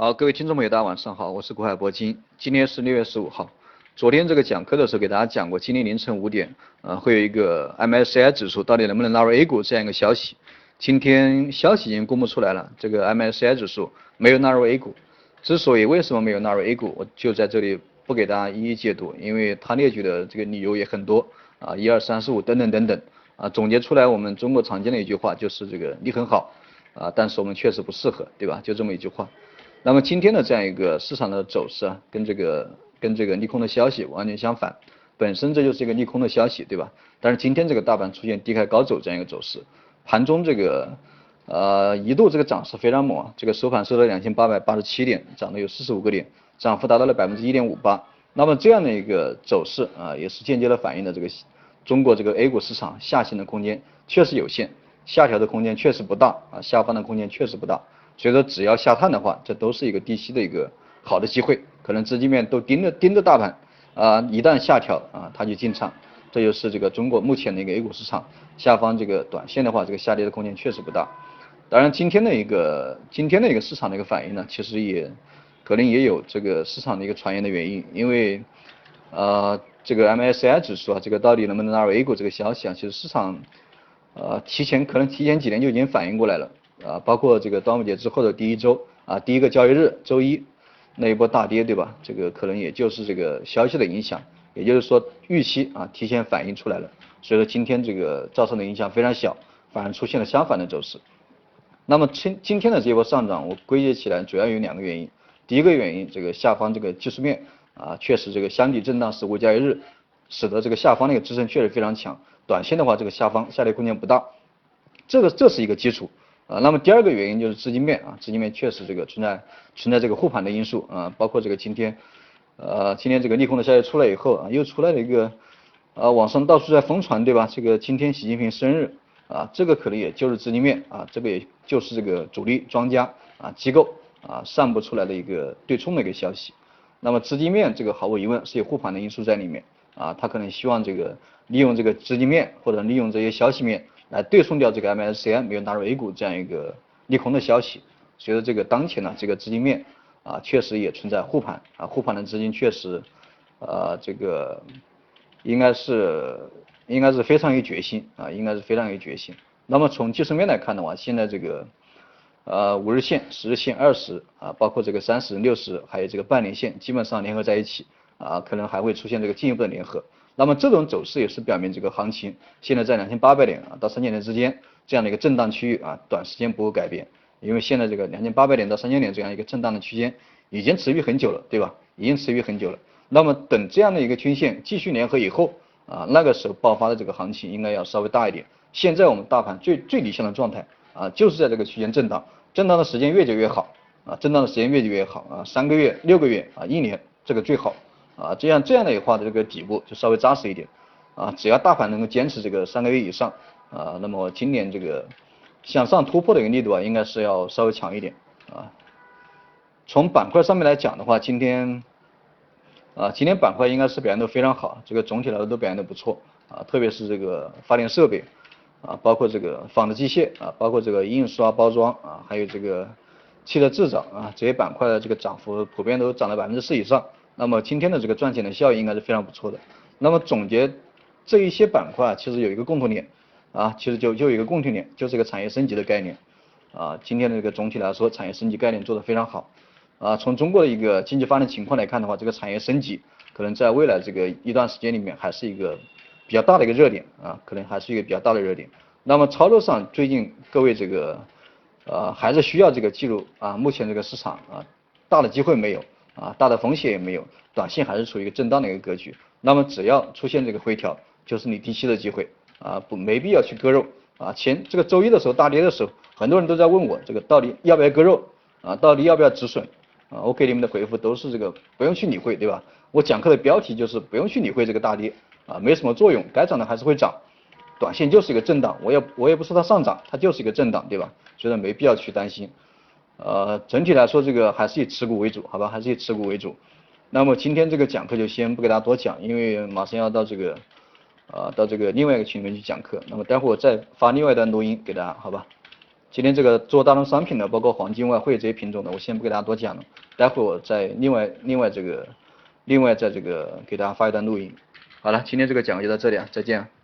好，各位听众朋友，大家晚上好，我是国海铂金。今天是六月十五号。昨天这个讲课的时候给大家讲过，今天凌晨五点，呃，会有一个 MSCI 指数到底能不能纳入 A 股这样一个消息。今天消息已经公布出来了，这个 MSCI 指数没有纳入 A 股。之所以为什么没有纳入 A 股，我就在这里不给大家一一解读，因为他列举的这个理由也很多啊，一二三四五等等等等啊，总结出来我们中国常见的一句话就是这个你很好啊，但是我们确实不适合，对吧？就这么一句话。那么今天的这样一个市场的走势啊，跟这个跟这个利空的消息完全相反，本身这就是一个利空的消息，对吧？但是今天这个大盘出现低开高走这样一个走势，盘中这个呃一度这个涨势非常猛啊，这个收盘收了两千八百八十七点，涨了有四十五个点，涨幅达到了百分之一点五八。那么这样的一个走势啊，也是间接的反映了这个中国这个 A 股市场下行的空间确实有限，下调的空间确实不大啊，下方的空间确实不大。所以说，只要下探的话，这都是一个低吸的一个好的机会，可能资金面都盯着盯着大盘啊，一旦下调啊，它就进场，这就是这个中国目前的一个 A 股市场下方这个短线的话，这个下跌的空间确实不大。当然，今天的一个今天的一个市场的一个反应呢，其实也可能也有这个市场的一个传言的原因，因为呃这个 MSCI 指数啊，这个到底能不能纳入 A 股这个消息啊，其实市场呃提前可能提前几年就已经反应过来了。啊，包括这个端午节之后的第一周啊，第一个交易日周一那一波大跌，对吧？这个可能也就是这个消息的影响，也就是说预期啊提前反映出来了，所以说今天这个造成的影响非常小，反而出现了相反的走势。那么今今天的这一波上涨，我归结起来主要有两个原因，第一个原因，这个下方这个技术面啊确实这个箱体震荡十五交易日，使得这个下方那个支撑确实非常强，短线的话这个下方下跌空间不大，这个这是一个基础。啊，那么第二个原因就是资金面啊，资金面确实这个存在存在这个护盘的因素啊，包括这个今天，呃，今天这个利空的消息出来以后啊，又出来了一个，呃，网上到处在疯传对吧？这个今天习近平生日啊，这个可能也就是资金面啊，这个也就是这个主力庄家啊机构啊散布出来的一个对冲的一个消息。那么资金面这个毫无疑问是有护盘的因素在里面啊，他可能希望这个利用这个资金面或者利用这些消息面。来对冲掉这个 MSCI 没有纳入 A 股这样一个利空的消息，随着这个当前呢这个资金面啊确实也存在护盘啊护盘的资金确实呃这个应该是应该是非常有决心啊应该是非常有决心。那么从技术面来看的话，现在这个呃五日线、十日线、二十啊包括这个三十、六十还有这个半年线基本上联合在一起啊可能还会出现这个进一步的联合。那么这种走势也是表明这个行情现在在两千八百点啊到三千点之间这样的一个震荡区域啊，短时间不会改变，因为现在这个两千八百点到三千点这样一个震荡的区间已经持续很久了，对吧？已经持续很久了。那么等这样的一个均线继续联合以后啊，那个时候爆发的这个行情应该要稍微大一点。现在我们大盘最最理想的状态啊，就是在这个区间震荡，震荡的时间越久越好啊，震荡的时间越久越好啊，三个月、六个月啊，一年这个最好。啊，这样这样的话的，这个底部就稍微扎实一点，啊，只要大盘能够坚持这个三个月以上，啊，那么今年这个向上突破的一个力度啊，应该是要稍微强一点，啊，从板块上面来讲的话，今天，啊，今天板块应该是表现都非常好，这个总体来说都表现的不错，啊，特别是这个发电设备，啊，包括这个纺织机械，啊，包括这个印刷包装，啊，还有这个汽车制造，啊，这些板块的这个涨幅普遍都涨了百分之四以上。那么今天的这个赚钱的效益应该是非常不错的。那么总结这一些板块，其实有一个共同点啊，其实就就有一个共同点，就是一个产业升级的概念啊。今天的这个总体来说，产业升级概念做得非常好啊。从中国的一个经济发展情况来看的话，这个产业升级可能在未来这个一段时间里面还是一个比较大的一个热点啊，可能还是一个比较大的热点。那么操作上，最近各位这个呃还是需要这个记录啊，目前这个市场啊大的机会没有。啊，大的风险也没有，短线还是处于一个震荡的一个格局。那么只要出现这个回调，就是你低吸的机会啊，不没必要去割肉啊。前这个周一的时候大跌的时候，很多人都在问我这个到底要不要割肉啊，到底要不要止损啊？我给你们的回复都是这个不用去理会，对吧？我讲课的标题就是不用去理会这个大跌啊，没什么作用，该涨的还是会涨，短线就是一个震荡，我也我也不说它上涨，它就是一个震荡，对吧？所以说没必要去担心。呃，整体来说，这个还是以持股为主，好吧，还是以持股为主。那么今天这个讲课就先不给大家多讲，因为马上要到这个，呃，到这个另外一个群里面去讲课。那么待会我再发另外一段录音给大家，好吧？今天这个做大宗商品的，包括黄金、外汇这些品种的，我先不给大家多讲了，待会我再另外另外这个另外在这个给大家发一段录音。好了，今天这个讲就到这里啊，再见。